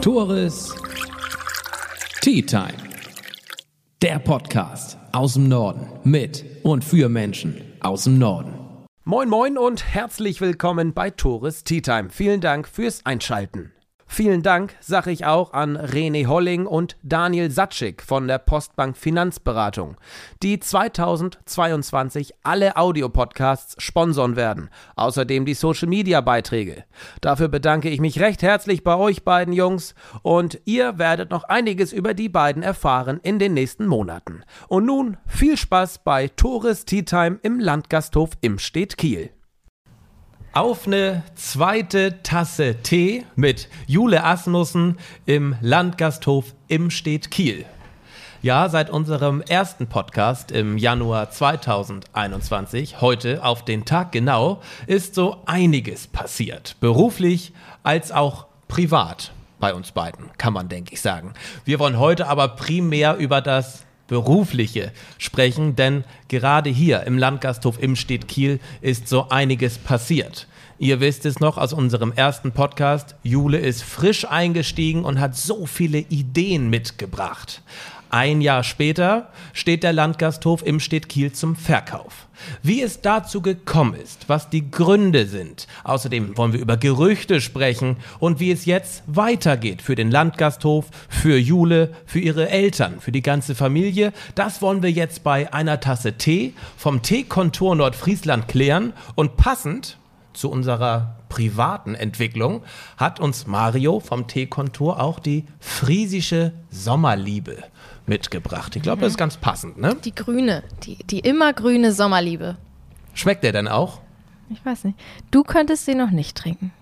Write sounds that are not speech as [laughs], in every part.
Tores Tea Time. Der Podcast aus dem Norden mit und für Menschen aus dem Norden. Moin moin und herzlich willkommen bei Tores Tea Time. Vielen Dank fürs Einschalten. Vielen Dank sage ich auch an René Holling und Daniel Satschik von der Postbank Finanzberatung, die 2022 alle Audiopodcasts sponsern werden, außerdem die Social Media Beiträge. Dafür bedanke ich mich recht herzlich bei euch beiden Jungs und ihr werdet noch einiges über die beiden erfahren in den nächsten Monaten. Und nun viel Spaß bei Tores Tea Time im Landgasthof Imstedt Kiel auf eine zweite Tasse Tee mit Jule Asmussen im Landgasthof Imstedt Kiel. Ja, seit unserem ersten Podcast im Januar 2021, heute auf den Tag genau, ist so einiges passiert. Beruflich als auch privat bei uns beiden, kann man, denke ich, sagen. Wir wollen heute aber primär über das berufliche sprechen, denn gerade hier im Landgasthof Imstedt Kiel ist so einiges passiert. Ihr wisst es noch aus unserem ersten Podcast, Jule ist frisch eingestiegen und hat so viele Ideen mitgebracht. Ein Jahr später steht der Landgasthof Imstedt Kiel zum Verkauf. Wie es dazu gekommen ist, was die Gründe sind. Außerdem wollen wir über Gerüchte sprechen und wie es jetzt weitergeht für den Landgasthof, für Jule, für ihre Eltern, für die ganze Familie. Das wollen wir jetzt bei einer Tasse Tee vom Teekontor Nordfriesland klären und passend zu unserer privaten Entwicklung hat uns Mario vom Teekontur auch die friesische Sommerliebe mitgebracht. Ich glaube, mhm. das ist ganz passend, ne? Die grüne, die, die immergrüne Sommerliebe. Schmeckt der denn auch? Ich weiß nicht. Du könntest sie noch nicht trinken.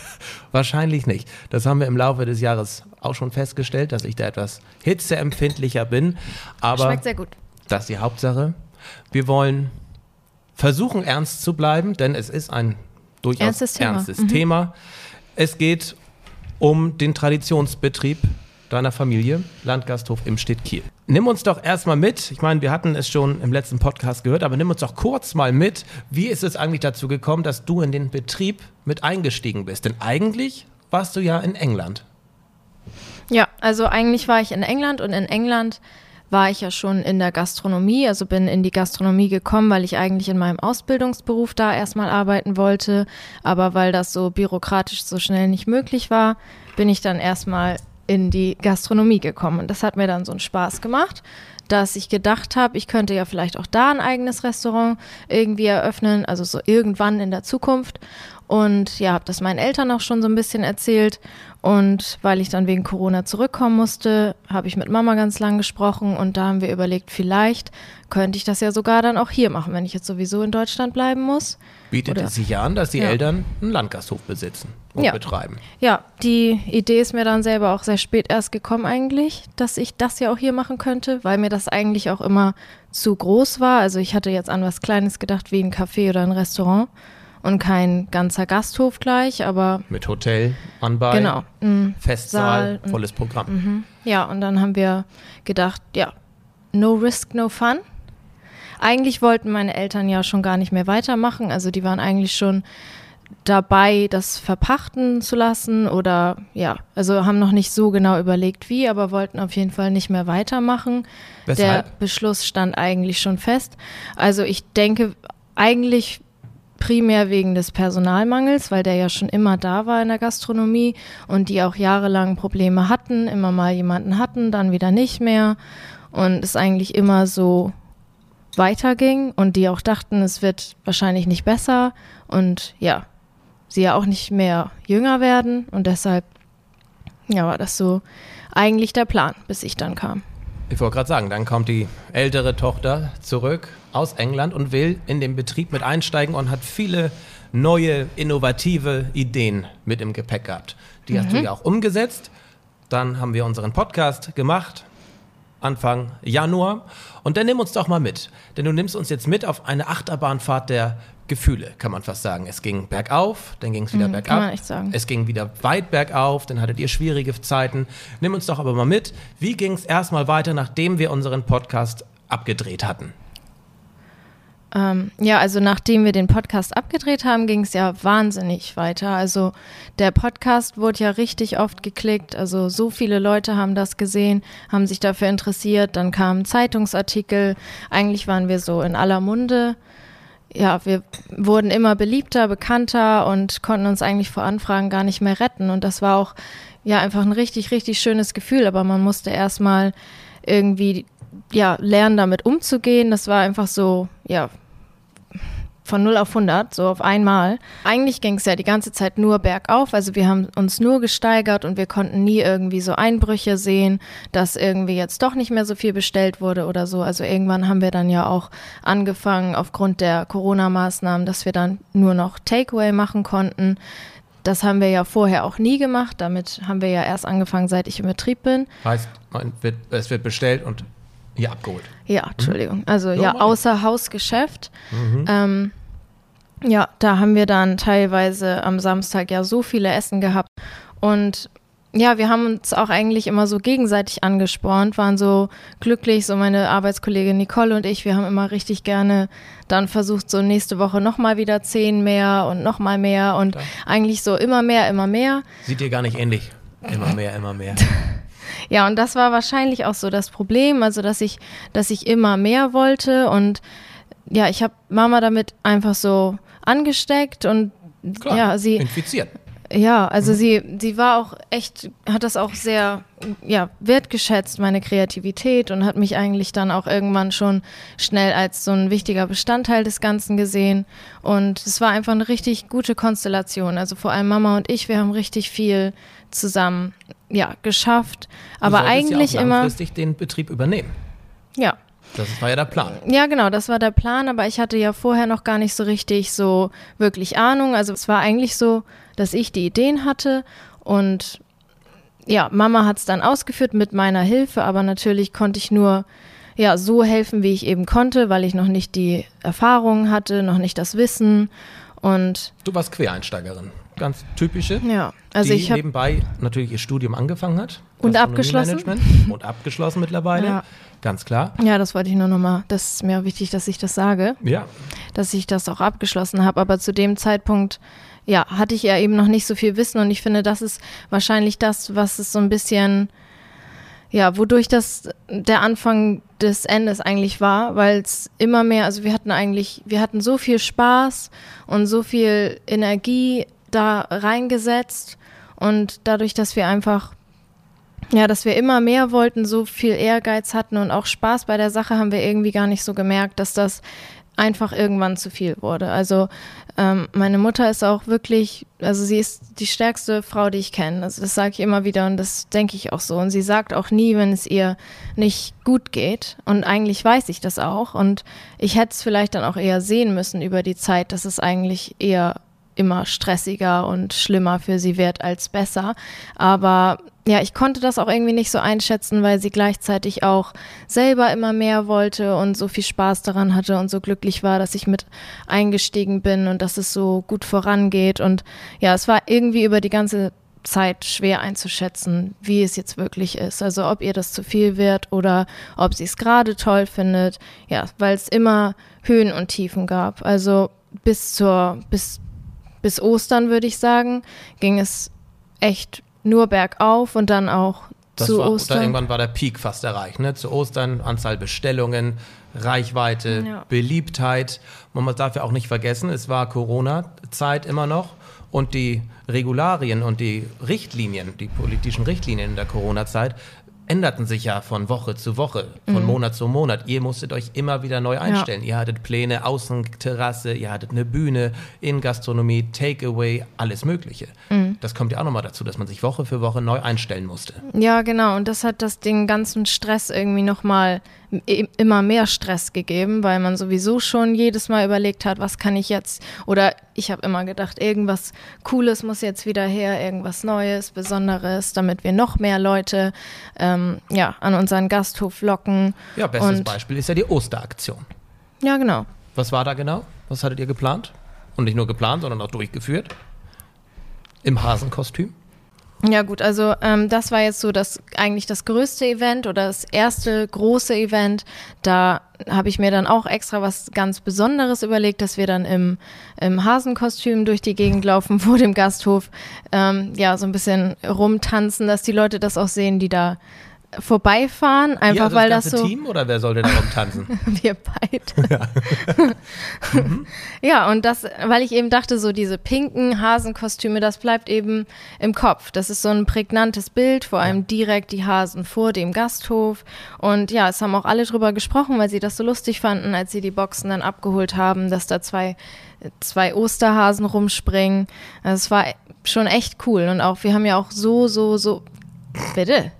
[laughs] Wahrscheinlich nicht. Das haben wir im Laufe des Jahres auch schon festgestellt, dass ich da etwas hitzeempfindlicher bin. Aber Schmeckt sehr gut. Das ist die Hauptsache. Wir wollen versuchen, ernst zu bleiben, denn es ist ein durchaus ernstes Thema. Ernstes mhm. Thema. Es geht um den Traditionsbetrieb deiner Familie, Landgasthof im Stitt Kiel. Nimm uns doch erstmal mit, ich meine, wir hatten es schon im letzten Podcast gehört, aber nimm uns doch kurz mal mit, wie ist es eigentlich dazu gekommen, dass du in den Betrieb mit eingestiegen bist? Denn eigentlich warst du ja in England. Ja, also eigentlich war ich in England und in England war ich ja schon in der Gastronomie, also bin in die Gastronomie gekommen, weil ich eigentlich in meinem Ausbildungsberuf da erstmal arbeiten wollte. Aber weil das so bürokratisch so schnell nicht möglich war, bin ich dann erstmal in die Gastronomie gekommen. Und das hat mir dann so einen Spaß gemacht, dass ich gedacht habe, ich könnte ja vielleicht auch da ein eigenes Restaurant irgendwie eröffnen, also so irgendwann in der Zukunft. Und ja, habe das meinen Eltern auch schon so ein bisschen erzählt. Und weil ich dann wegen Corona zurückkommen musste, habe ich mit Mama ganz lang gesprochen und da haben wir überlegt, vielleicht könnte ich das ja sogar dann auch hier machen, wenn ich jetzt sowieso in Deutschland bleiben muss. Bietet Oder, es sich ja an, dass die ja. Eltern einen Landgasthof besitzen und ja. betreiben. Ja, die Idee ist mir dann selber auch sehr spät erst gekommen eigentlich, dass ich das ja auch hier machen könnte, weil mir das eigentlich auch immer zu groß war. Also ich hatte jetzt an was Kleines gedacht, wie ein Café oder ein Restaurant und kein ganzer Gasthof gleich, aber. Mit Hotel anbei. Genau. Mhm. Festsaal, Saal, volles Programm. Mhm. Ja, und dann haben wir gedacht, ja, no risk, no fun. Eigentlich wollten meine Eltern ja schon gar nicht mehr weitermachen. Also die waren eigentlich schon dabei, das verpachten zu lassen oder ja, also haben noch nicht so genau überlegt, wie, aber wollten auf jeden Fall nicht mehr weitermachen. Weshalb? Der Beschluss stand eigentlich schon fest. Also ich denke, eigentlich primär wegen des Personalmangels, weil der ja schon immer da war in der Gastronomie und die auch jahrelang Probleme hatten, immer mal jemanden hatten, dann wieder nicht mehr und es eigentlich immer so weiterging und die auch dachten, es wird wahrscheinlich nicht besser und ja, sie ja auch nicht mehr jünger werden und deshalb ja, war das so eigentlich der Plan, bis ich dann kam. Ich wollte gerade sagen, dann kommt die ältere Tochter zurück aus England und will in den Betrieb mit einsteigen und hat viele neue, innovative Ideen mit im Gepäck gehabt. Die mhm. hast du mhm. ja auch umgesetzt. Dann haben wir unseren Podcast gemacht, Anfang Januar. Und dann nimm uns doch mal mit. Denn du nimmst uns jetzt mit auf eine Achterbahnfahrt der Gefühle, kann man fast sagen. Es ging bergauf, dann ging es wieder mhm, bergab. Kann man echt sagen. Es ging wieder weit bergauf, dann hattet ihr schwierige Zeiten. Nimm uns doch aber mal mit. Wie ging es erstmal weiter, nachdem wir unseren Podcast abgedreht hatten? Ähm, ja, also nachdem wir den Podcast abgedreht haben, ging es ja wahnsinnig weiter. Also der Podcast wurde ja richtig oft geklickt. Also so viele Leute haben das gesehen, haben sich dafür interessiert. Dann kamen Zeitungsartikel. Eigentlich waren wir so in aller Munde. Ja, wir wurden immer beliebter, bekannter und konnten uns eigentlich vor Anfragen gar nicht mehr retten. Und das war auch ja einfach ein richtig, richtig schönes Gefühl. Aber man musste erstmal irgendwie ja, lernen, damit umzugehen. Das war einfach so, ja, von 0 auf 100, so auf einmal. Eigentlich ging es ja die ganze Zeit nur bergauf, also wir haben uns nur gesteigert und wir konnten nie irgendwie so Einbrüche sehen, dass irgendwie jetzt doch nicht mehr so viel bestellt wurde oder so. Also irgendwann haben wir dann ja auch angefangen, aufgrund der Corona-Maßnahmen, dass wir dann nur noch Takeaway machen konnten. Das haben wir ja vorher auch nie gemacht. Damit haben wir ja erst angefangen, seit ich im Betrieb bin. Heißt, wird, es wird bestellt und hier abgeholt. Ja, Entschuldigung. Also ja, außer Hausgeschäft. Mhm. Ähm, ja, da haben wir dann teilweise am Samstag ja so viele Essen gehabt. Und ja, wir haben uns auch eigentlich immer so gegenseitig angespornt, waren so glücklich, so meine Arbeitskollegin Nicole und ich, wir haben immer richtig gerne dann versucht, so nächste Woche nochmal wieder zehn mehr und nochmal mehr und da. eigentlich so immer mehr, immer mehr. Sieht ihr gar nicht ähnlich. Immer [laughs] mehr, immer mehr. ja, und das war wahrscheinlich auch so das Problem, also dass ich, dass ich immer mehr wollte und ja, ich habe Mama damit einfach so angesteckt und Klar, ja, sie infiziert. Ja, also mhm. sie, sie war auch echt, hat das auch sehr ja, wertgeschätzt, meine Kreativität und hat mich eigentlich dann auch irgendwann schon schnell als so ein wichtiger Bestandteil des Ganzen gesehen. Und es war einfach eine richtig gute Konstellation. Also vor allem Mama und ich, wir haben richtig viel zusammen ja, geschafft. Aber eigentlich ja auch langfristig immer. den Betrieb übernehmen. Ja, das war ja der Plan. Ja, genau, das war der Plan, aber ich hatte ja vorher noch gar nicht so richtig so wirklich Ahnung. Also es war eigentlich so, dass ich die Ideen hatte und ja, Mama hat es dann ausgeführt mit meiner Hilfe, aber natürlich konnte ich nur ja so helfen, wie ich eben konnte, weil ich noch nicht die Erfahrung hatte, noch nicht das Wissen und du warst Quereinsteigerin, ganz typische. Ja, also die ich nebenbei natürlich ihr Studium angefangen hat und abgeschlossen [laughs] und abgeschlossen mittlerweile. Ja. Ganz klar. Ja, das wollte ich nur nochmal, das ist mir wichtig, dass ich das sage. Ja. Dass ich das auch abgeschlossen habe. Aber zu dem Zeitpunkt, ja, hatte ich ja eben noch nicht so viel Wissen und ich finde, das ist wahrscheinlich das, was es so ein bisschen, ja, wodurch das der Anfang des Endes eigentlich war, weil es immer mehr, also wir hatten eigentlich, wir hatten so viel Spaß und so viel Energie da reingesetzt und dadurch, dass wir einfach ja, dass wir immer mehr wollten, so viel Ehrgeiz hatten und auch Spaß bei der Sache, haben wir irgendwie gar nicht so gemerkt, dass das einfach irgendwann zu viel wurde. Also ähm, meine Mutter ist auch wirklich, also sie ist die stärkste Frau, die ich kenne. Also das sage ich immer wieder und das denke ich auch so. Und sie sagt auch nie, wenn es ihr nicht gut geht. Und eigentlich weiß ich das auch. Und ich hätte es vielleicht dann auch eher sehen müssen über die Zeit, dass es eigentlich eher immer stressiger und schlimmer für sie wird als besser. Aber ja, ich konnte das auch irgendwie nicht so einschätzen, weil sie gleichzeitig auch selber immer mehr wollte und so viel Spaß daran hatte und so glücklich war, dass ich mit eingestiegen bin und dass es so gut vorangeht. Und ja, es war irgendwie über die ganze Zeit schwer einzuschätzen, wie es jetzt wirklich ist. Also ob ihr das zu viel wird oder ob sie es gerade toll findet. Ja, weil es immer Höhen und Tiefen gab. Also bis zur, bis bis Ostern, würde ich sagen, ging es echt nur bergauf und dann auch das zu war, Ostern. Irgendwann war der Peak fast erreicht. Ne? Zu Ostern Anzahl Bestellungen, Reichweite, ja. Beliebtheit. Man darf ja auch nicht vergessen, es war Corona-Zeit immer noch und die Regularien und die Richtlinien, die politischen Richtlinien in der Corona-Zeit änderten sich ja von Woche zu Woche, von mhm. Monat zu Monat. Ihr musstet euch immer wieder neu einstellen. Ja. Ihr hattet Pläne, Außenterrasse, ihr hattet eine Bühne, in Gastronomie, Takeaway, alles Mögliche. Mhm. Das kommt ja auch nochmal dazu, dass man sich Woche für Woche neu einstellen musste. Ja, genau. Und das hat das den ganzen Stress irgendwie nochmal immer mehr Stress gegeben, weil man sowieso schon jedes Mal überlegt hat, was kann ich jetzt, oder ich habe immer gedacht, irgendwas Cooles muss jetzt wieder her, irgendwas Neues, Besonderes, damit wir noch mehr Leute ähm, ja, an unseren Gasthof locken. Ja, bestes Und, Beispiel ist ja die Osteraktion. Ja, genau. Was war da genau? Was hattet ihr geplant? Und nicht nur geplant, sondern auch durchgeführt? Im Hasenkostüm? Ja gut, also ähm, das war jetzt so das eigentlich das größte Event oder das erste große Event. Da habe ich mir dann auch extra was ganz Besonderes überlegt, dass wir dann im, im Hasenkostüm durch die Gegend laufen [laughs] vor dem Gasthof, ähm, ja so ein bisschen rumtanzen, dass die Leute das auch sehen, die da vorbeifahren, einfach Ihr, also weil das das so. Team oder wer sollte da rumtanzen? [laughs] Wir beide. Ja. [laughs] ja, und das, weil ich eben dachte, so diese pinken Hasenkostüme, das bleibt eben im Kopf. Das ist so ein prägnantes Bild, vor allem direkt die Hasen vor dem Gasthof. Und ja, es haben auch alle drüber gesprochen, weil sie das so lustig fanden, als sie die Boxen dann abgeholt haben, dass da zwei, zwei Osterhasen rumspringen. Also es war schon echt cool. Und auch, wir haben ja auch so, so, so. Bitte.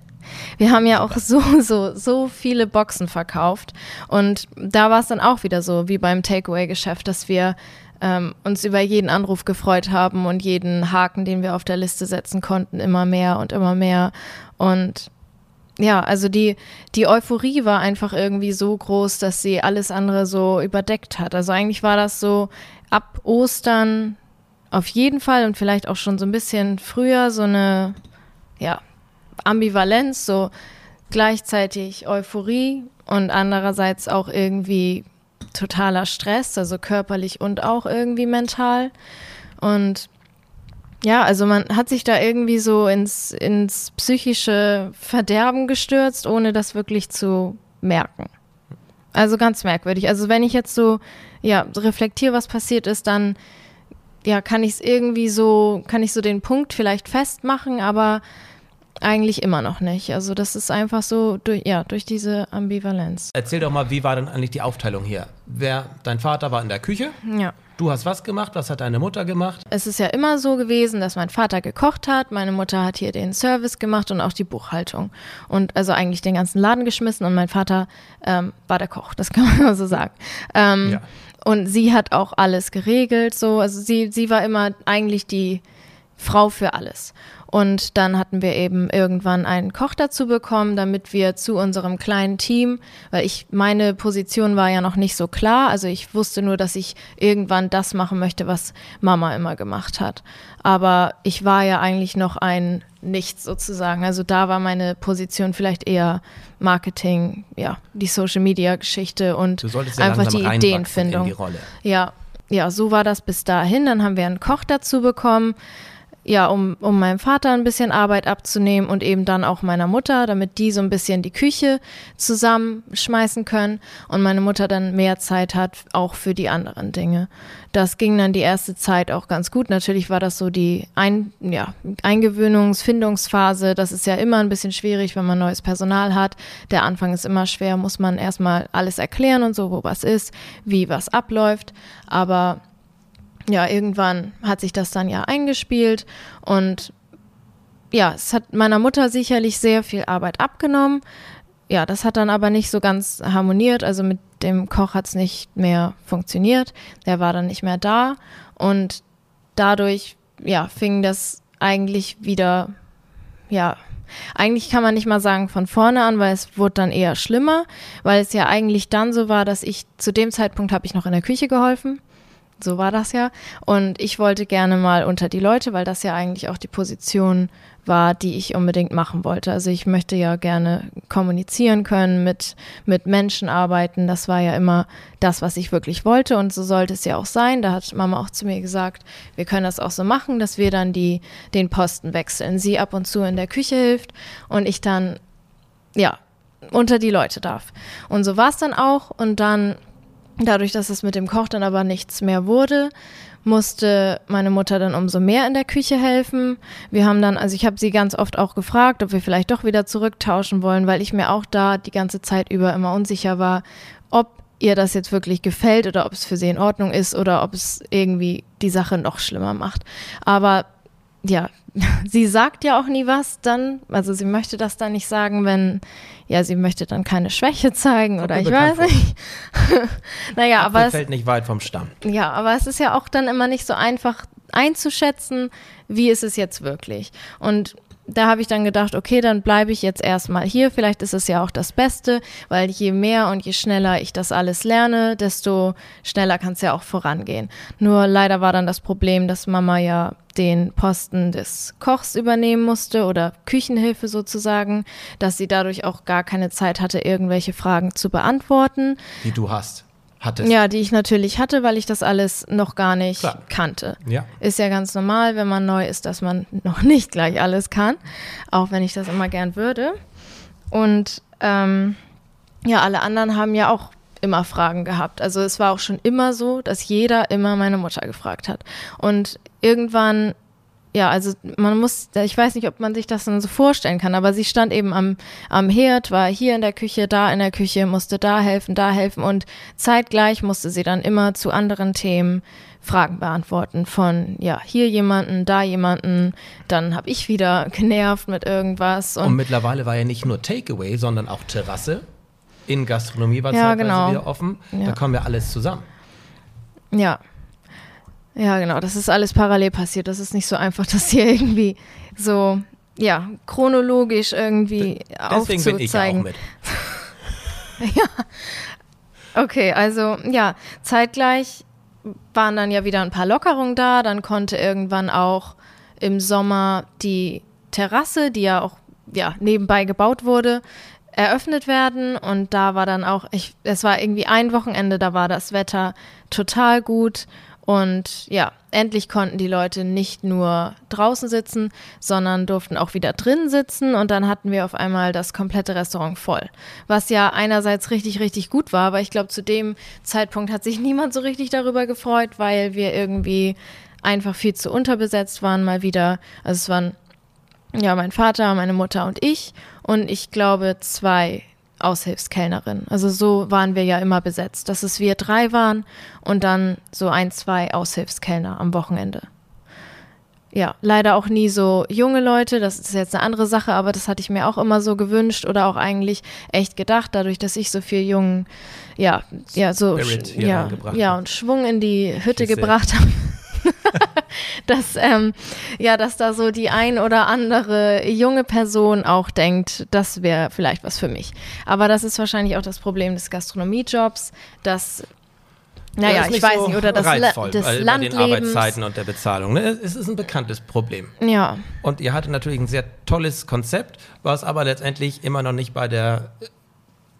Wir haben ja auch so, [laughs] so, so viele Boxen verkauft. Und da war es dann auch wieder so, wie beim Takeaway-Geschäft, dass wir ähm, uns über jeden Anruf gefreut haben und jeden Haken, den wir auf der Liste setzen konnten, immer mehr und immer mehr. Und ja, also die, die Euphorie war einfach irgendwie so groß, dass sie alles andere so überdeckt hat. Also eigentlich war das so ab Ostern auf jeden Fall und vielleicht auch schon so ein bisschen früher so eine, ja, Ambivalenz, so gleichzeitig Euphorie und andererseits auch irgendwie totaler Stress, also körperlich und auch irgendwie mental. Und ja, also man hat sich da irgendwie so ins, ins psychische Verderben gestürzt, ohne das wirklich zu merken. Also ganz merkwürdig. Also wenn ich jetzt so, ja, reflektiere, was passiert ist, dann ja, kann ich es irgendwie so, kann ich so den Punkt vielleicht festmachen, aber eigentlich immer noch nicht. Also das ist einfach so, durch, ja, durch diese Ambivalenz. Erzähl doch mal, wie war denn eigentlich die Aufteilung hier? Wer, dein Vater war in der Küche, Ja. du hast was gemacht, was hat deine Mutter gemacht? Es ist ja immer so gewesen, dass mein Vater gekocht hat, meine Mutter hat hier den Service gemacht und auch die Buchhaltung. Und also eigentlich den ganzen Laden geschmissen und mein Vater ähm, war der Koch, das [laughs] kann man so sagen. Ähm, Ja. Und sie hat auch alles geregelt, so. Also sie, sie war immer eigentlich die Frau für alles. Und dann hatten wir eben irgendwann einen Koch dazu bekommen, damit wir zu unserem kleinen Team, weil ich, meine Position war ja noch nicht so klar. Also ich wusste nur, dass ich irgendwann das machen möchte, was Mama immer gemacht hat. Aber ich war ja eigentlich noch ein Nichts sozusagen. Also da war meine Position vielleicht eher Marketing, ja, die Social Media Geschichte und ja einfach die Ideenfindung. in die. Ja, ja, so war das bis dahin. Dann haben wir einen Koch dazu bekommen, ja, um, um meinem Vater ein bisschen Arbeit abzunehmen und eben dann auch meiner Mutter, damit die so ein bisschen die Küche zusammenschmeißen können und meine Mutter dann mehr Zeit hat, auch für die anderen Dinge. Das ging dann die erste Zeit auch ganz gut. Natürlich war das so die ein, ja, Eingewöhnungs-, Findungsphase. Das ist ja immer ein bisschen schwierig, wenn man neues Personal hat. Der Anfang ist immer schwer, muss man erstmal alles erklären und so, wo was ist, wie was abläuft. Aber ja, irgendwann hat sich das dann ja eingespielt und ja, es hat meiner Mutter sicherlich sehr viel Arbeit abgenommen. Ja, das hat dann aber nicht so ganz harmoniert. Also mit dem Koch hat es nicht mehr funktioniert. Der war dann nicht mehr da und dadurch, ja, fing das eigentlich wieder, ja, eigentlich kann man nicht mal sagen von vorne an, weil es wurde dann eher schlimmer, weil es ja eigentlich dann so war, dass ich zu dem Zeitpunkt habe ich noch in der Küche geholfen. So war das ja. Und ich wollte gerne mal unter die Leute, weil das ja eigentlich auch die Position war, die ich unbedingt machen wollte. Also ich möchte ja gerne kommunizieren können, mit, mit Menschen arbeiten. Das war ja immer das, was ich wirklich wollte. Und so sollte es ja auch sein. Da hat Mama auch zu mir gesagt, wir können das auch so machen, dass wir dann die, den Posten wechseln. Sie ab und zu in der Küche hilft und ich dann, ja, unter die Leute darf. Und so war es dann auch. Und dann Dadurch, dass es mit dem Koch dann aber nichts mehr wurde, musste meine Mutter dann umso mehr in der Küche helfen. Wir haben dann, also ich habe sie ganz oft auch gefragt, ob wir vielleicht doch wieder zurücktauschen wollen, weil ich mir auch da die ganze Zeit über immer unsicher war, ob ihr das jetzt wirklich gefällt oder ob es für sie in Ordnung ist oder ob es irgendwie die Sache noch schlimmer macht. Aber ja, [laughs] sie sagt ja auch nie was dann, also sie möchte das dann nicht sagen, wenn, ja, sie möchte dann keine Schwäche zeigen oder ich weiß vor. nicht. [laughs] naja, aber Apfel es, fällt nicht weit vom Stamm. ja, aber es ist ja auch dann immer nicht so einfach einzuschätzen, wie ist es jetzt wirklich. Und da habe ich dann gedacht, okay, dann bleibe ich jetzt erstmal hier. Vielleicht ist es ja auch das Beste, weil je mehr und je schneller ich das alles lerne, desto schneller kann es ja auch vorangehen. Nur leider war dann das Problem, dass Mama ja den Posten des Kochs übernehmen musste oder Küchenhilfe sozusagen, dass sie dadurch auch gar keine Zeit hatte, irgendwelche Fragen zu beantworten. Die du hast hattest. Ja, die ich natürlich hatte, weil ich das alles noch gar nicht Klar. kannte. Ja. Ist ja ganz normal, wenn man neu ist, dass man [laughs] noch nicht gleich alles kann, auch wenn ich das immer gern würde. Und ähm, ja, alle anderen haben ja auch immer Fragen gehabt. Also es war auch schon immer so, dass jeder immer meine Mutter gefragt hat. Und irgendwann ja, also man muss, ich weiß nicht, ob man sich das dann so vorstellen kann, aber sie stand eben am, am Herd, war hier in der Küche, da in der Küche, musste da helfen, da helfen und zeitgleich musste sie dann immer zu anderen Themen Fragen beantworten von, ja, hier jemanden, da jemanden, dann habe ich wieder [laughs] genervt mit irgendwas. Und, und mittlerweile war ja nicht nur Takeaway, sondern auch Terrasse. In Gastronomie war Ja, zeitweise genau. wieder offen. Da Ja. kommen wir alles zusammen. Ja. Ja, genau. Das ist alles parallel passiert. Das ist nicht so einfach, [laughs] das hier irgendwie so, ja, chronologisch irgendwie Deswegen bin ich ja auch aufzuzeigen. mit. [laughs] Okay, also ja, zeitgleich waren dann ja wieder ein paar Lockerungen da. Dann konnte irgendwann auch im Sommer die Terrasse, die ja auch ja, nebenbei gebaut wurde, eröffnet werden. Und da war dann auch, ich, es war irgendwie ein Wochenende, da war das Wetter total gut. Und ja, endlich konnten die Leute nicht nur draußen sitzen, sondern durften auch wieder drin sitzen. Und dann hatten wir auf einmal das komplette Restaurant voll. Was ja einerseits richtig, richtig gut war, aber ich glaube, zu dem Zeitpunkt hat sich [laughs] niemand so richtig darüber gefreut, weil wir irgendwie einfach viel zu unterbesetzt waren mal wieder. Also es waren ja mein Vater, meine Mutter und ich und ich glaube zwei Aushilfskellnerinnen. Also so waren wir ja immer besetzt, dass es wir drei waren und dann so ein, zwei Aushilfskellner am Wochenende. Ja, leider auch nie so junge Leute, das ist jetzt eine andere Sache, aber das hatte ich mir auch immer so gewünscht oder auch eigentlich echt gedacht, dadurch, dass ich so viel jungen, ja, ja, so, Spirit ja, ja, und Schwung in die Hütte gebracht habe. [laughs] dass, ähm, ja, dass da so die ein oder andere junge Person auch denkt, das wäre vielleicht was für mich. Aber das ist wahrscheinlich auch das Problem des Gastronomiejobs, dass, naja, ist ich weiß so nicht, oder das, reizvoll, weil, bei den Landlebens. Arbeitszeiten und der Bezahlung. Ne? Es ist ein bekanntes Problem. Ja, Und ihr hattet natürlich ein sehr tolles Konzept, was aber letztendlich immer noch nicht bei der,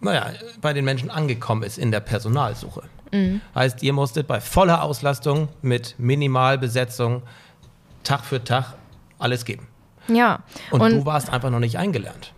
naja, bei den Menschen angekommen ist in der Personalsuche. Mhm. Heißt, ihr musstet bei voller Auslastung mit Minimalbesetzung Tag für Tag alles geben. ja. Und, Und, du warst einfach noch nicht eingelernt.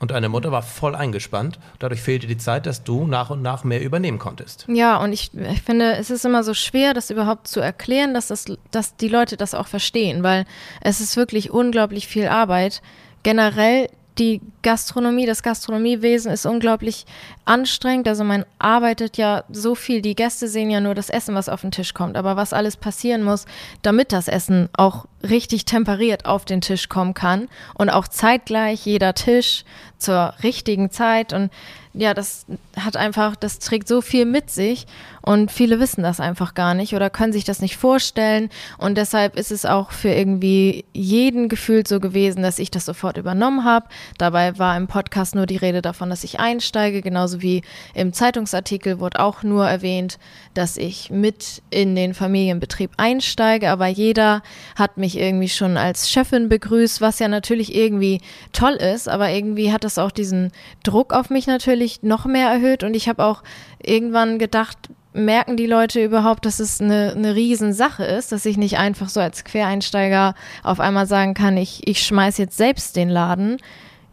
Und deine Mutter war voll eingespannt. Dadurch fehlte die Zeit, dass du nach und nach mehr übernehmen konntest. Ja, und ich, ich finde, es ist immer so schwer, das überhaupt zu erklären, dass, das, dass die Leute das auch verstehen, weil es ist wirklich unglaublich viel Arbeit. Generell die Gastronomie, das Gastronomiewesen ist unglaublich anstrengend. Also man arbeitet ja so viel. Die Gäste sehen ja nur das Essen, was auf den Tisch kommt. Aber was alles passieren muss, damit das Essen auch richtig temperiert auf den Tisch kommen kann und auch zeitgleich jeder Tisch zur richtigen Zeit. Und ja, das hat einfach, das trägt so viel mit sich und viele wissen das einfach gar nicht oder können sich das nicht vorstellen. Und deshalb ist es auch für irgendwie jeden gefühlt so gewesen, dass ich das sofort übernommen habe. Dabei war im Podcast nur die Rede davon, dass ich einsteige, genauso wie im Zeitungsartikel wurde auch nur erwähnt, dass ich mit in den Familienbetrieb einsteige, aber jeder hat mich irgendwie schon als Chefin begrüßt, was ja natürlich irgendwie toll ist, aber irgendwie hat das auch diesen Druck auf mich natürlich noch mehr erhöht und ich habe auch irgendwann gedacht, merken die Leute überhaupt, dass es eine, eine Riesensache ist, dass ich nicht einfach so als Quereinsteiger auf einmal sagen kann, ich, ich schmeiß jetzt selbst den Laden.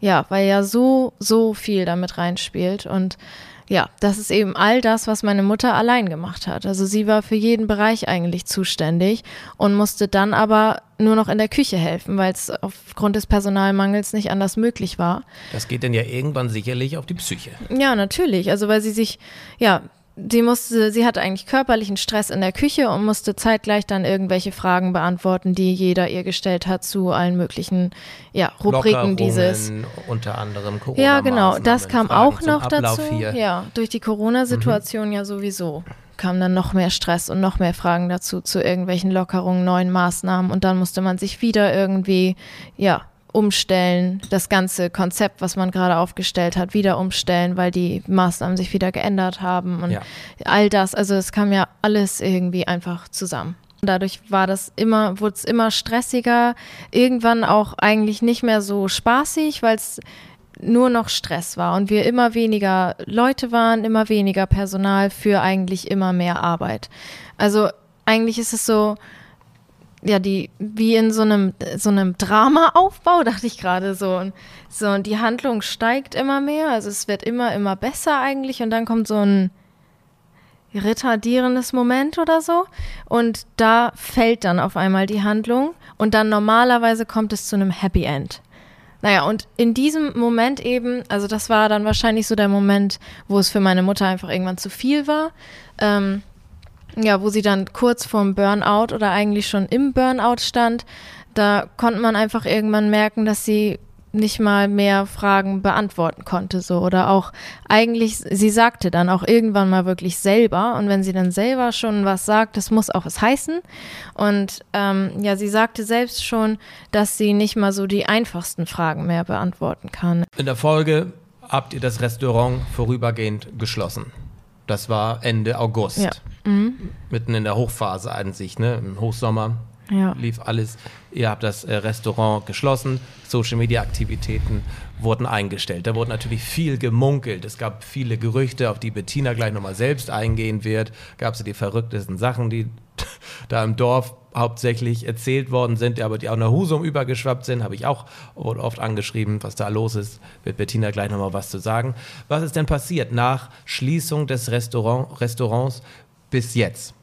Ja, weil ja so, so viel damit reinspielt und ja, das ist eben all das, was meine Mutter allein gemacht hat. Also sie war für jeden Bereich eigentlich zuständig und musste dann aber nur noch in der Küche helfen, weil es aufgrund des Personalmangels nicht anders möglich war. Das geht dann ja irgendwann sicherlich auf die Psyche. Ja, natürlich. Also weil sie sich, ja, sie musste, sie hatte eigentlich körperlichen Stress in der Küche und musste zeitgleich dann irgendwelche Fragen beantworten, die jeder ihr gestellt hat zu allen möglichen, ja, Rubriken Lockerungen, dieses. unter anderem Corona Ja, genau. Das kam Fragen auch noch dazu. Hier. Ja, durch die Corona-Situation ja sowieso kam dann noch mehr Stress und noch mehr Fragen dazu zu irgendwelchen Lockerungen, neuen Maßnahmen und dann musste man sich wieder irgendwie, ja, umstellen, das ganze Konzept, was man gerade aufgestellt hat, wieder umstellen, weil die Maßnahmen sich wieder geändert haben und Ja. all das. Also es kam ja alles irgendwie einfach zusammen. Dadurch war das immer, wurde es immer stressiger, irgendwann auch eigentlich nicht mehr so spaßig, weil es nur noch Stress war und wir immer weniger Leute waren, immer weniger Personal für eigentlich immer mehr Arbeit. Also eigentlich ist es so, ja, die, wie in so einem, so einem Dramaaufbau, [laughs] dachte ich gerade so. Und so, und die Handlung steigt immer mehr, also es wird immer, immer besser eigentlich und dann kommt so ein retardierendes Moment oder so und da fällt dann auf einmal die Handlung und dann normalerweise kommt es zu einem Happy End. Naja, und in diesem Moment eben, also das war dann wahrscheinlich so der Moment, wo es für meine Mutter einfach irgendwann zu viel war. Ähm, ja, wo sie dann kurz vorm Burnout oder eigentlich schon im Burnout stand, da konnte man einfach irgendwann merken, dass sie nicht mal mehr Fragen beantworten konnte, so oder auch eigentlich, sie sagte dann auch irgendwann mal wirklich selber und wenn sie dann selber schon was sagt, das muss auch was heißen und ähm, ja, sie sagte selbst schon, dass sie nicht mal so die einfachsten Fragen mehr beantworten kann. In der Folge habt ihr das Restaurant vorübergehend geschlossen. Das war Ende August. Ja. Mitten in der Hochphase an sich, ne? Im Hochsommer Ja. lief alles. Ihr habt das äh, Restaurant geschlossen, Social Media Aktivitäten wurden eingestellt. Da wurde natürlich viel gemunkelt. Es gab viele Gerüchte, auf die Bettina gleich nochmal selbst eingehen wird. Gab es die verrücktesten Sachen, die [laughs] da im Dorf hauptsächlich erzählt worden sind, aber die auch nach Husum übergeschwappt sind, habe ich auch oft angeschrieben, was da los ist, wird Bettina gleich nochmal was zu sagen. Was ist denn passiert nach Schließung des Restaurant, Restaurants bis jetzt?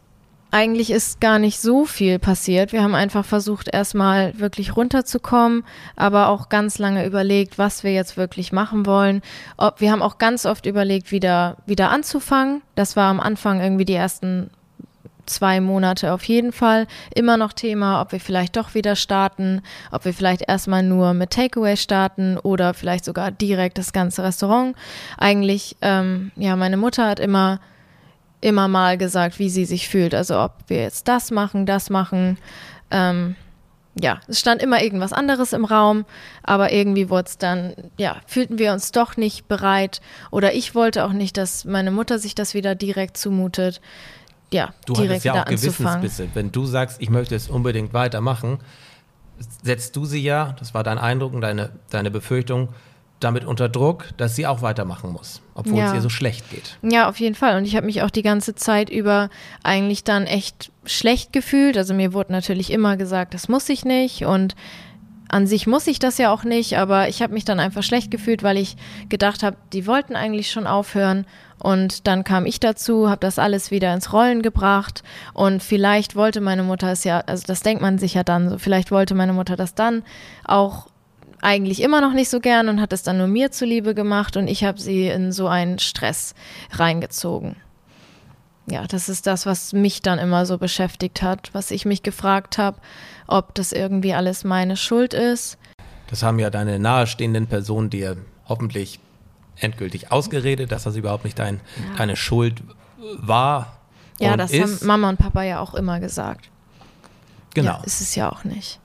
Eigentlich ist gar nicht so viel passiert. Wir haben einfach versucht, erstmal wirklich runterzukommen, aber auch ganz lange überlegt, was wir jetzt wirklich machen wollen. Ob, wir haben auch ganz oft überlegt, wieder, wieder anzufangen. Das war am Anfang irgendwie die ersten zwei Monate auf jeden Fall immer noch Thema, ob wir vielleicht doch wieder starten, ob wir vielleicht erstmal nur mit Takeaway starten oder vielleicht sogar direkt das ganze Restaurant. Eigentlich, ähm, ja, meine Mutter hat immer immer mal gesagt, wie sie sich fühlt. Also ob wir jetzt das machen, das machen. Ähm, ja, es stand immer irgendwas anderes im Raum, aber irgendwie wurde es dann, ja, fühlten wir uns doch nicht bereit oder ich wollte auch nicht, dass meine Mutter sich das wieder direkt zumutet. Ja, Du direkt ja auch anzufangen. Gewissensbisse. Wenn du sagst, ich möchte es unbedingt weitermachen, setzt du sie ja, das war dein Eindruck und deine, deine Befürchtung, damit unter Druck, dass sie auch weitermachen muss, obwohl Ja. es ihr so schlecht geht. Ja, auf jeden Fall. Und ich habe mich auch die ganze Zeit über eigentlich dann echt schlecht gefühlt. Also mir wurde natürlich immer gesagt, das muss ich nicht. Und an sich muss ich das ja auch nicht. Aber ich habe mich dann einfach schlecht gefühlt, weil ich gedacht habe, die wollten eigentlich schon aufhören. Und dann kam ich dazu, habe das alles wieder ins Rollen gebracht. Und vielleicht wollte meine Mutter es ja, also das denkt man sich ja dann so, vielleicht wollte meine Mutter das dann auch eigentlich immer noch nicht so gern und hat es dann nur mir zuliebe gemacht und ich habe sie in so einen Stress reingezogen. Ja, das ist das, was mich dann immer so beschäftigt hat, was ich mich gefragt habe, ob das irgendwie alles meine Schuld ist. Das haben ja deine nahestehenden Personen dir hoffentlich endgültig ausgeredet, dass das überhaupt nicht dein, deine Schuld war. Ja, das ist. haben Mama und Papa ja auch immer gesagt. genau. Ja, ist es ja auch nicht.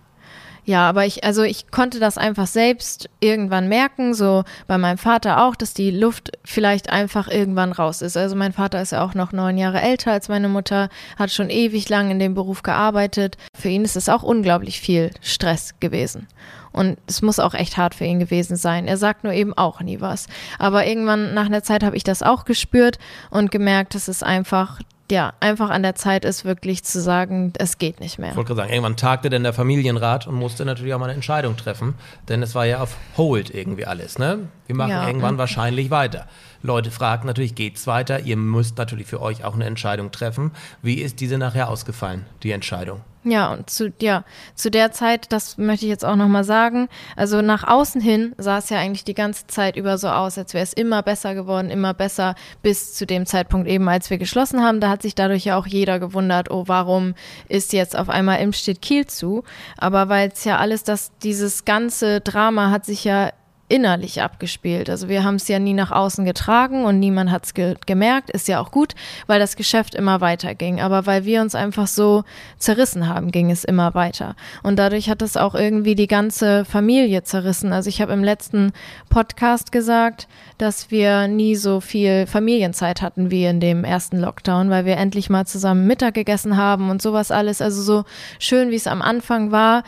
Ja, aber ich, also ich konnte das einfach selbst irgendwann merken, so bei meinem Vater auch, dass die Luft vielleicht einfach irgendwann raus ist. Also mein Vater ist ja auch noch neun Jahre älter als meine Mutter, hat schon ewig lang in dem Beruf gearbeitet. Für ihn ist es auch unglaublich viel Stress gewesen. Und es muss auch echt hart für ihn gewesen sein. Er sagt nur eben auch nie was. Aber irgendwann nach einer Zeit habe ich das auch gespürt und gemerkt, dass es einfach, ja, einfach an der Zeit ist, wirklich zu sagen, es geht nicht mehr. Ich wollte gerade sagen, irgendwann tagte denn der Familienrat und musste natürlich auch mal eine Entscheidung treffen, denn es war ja auf Hold irgendwie alles, ne? Wir machen Ja, irgendwann wahrscheinlich weiter. Leute fragen natürlich, geht's weiter? Ihr müsst natürlich für euch auch eine Entscheidung treffen. Wie ist diese nachher ausgefallen, die Entscheidung? Ja, und zu, ja, zu der Zeit, das möchte ich jetzt auch nochmal sagen, also nach außen hin sah es ja eigentlich die ganze Zeit über so aus, als wäre es immer besser geworden, immer besser, bis zu dem Zeitpunkt eben, als wir geschlossen haben. Da hat sich dadurch ja auch jeder gewundert, oh, warum ist jetzt auf einmal Imstedt Kiel zu? Aber weil es ja alles, das, dieses ganze Drama hat sich ja innerlich abgespielt. Also wir haben es ja nie nach außen getragen und niemand hat es ge gemerkt. Ist ja auch gut, weil das Geschäft immer weiter ging. Aber weil wir uns einfach so zerrissen haben, ging es immer weiter. Und dadurch hat es auch irgendwie die ganze Familie zerrissen. Also ich habe im letzten Podcast gesagt, dass wir nie so viel Familienzeit hatten wie in dem ersten Lockdown, weil wir endlich mal zusammen Mittag gegessen haben und sowas alles. Also so schön, wie es am Anfang war,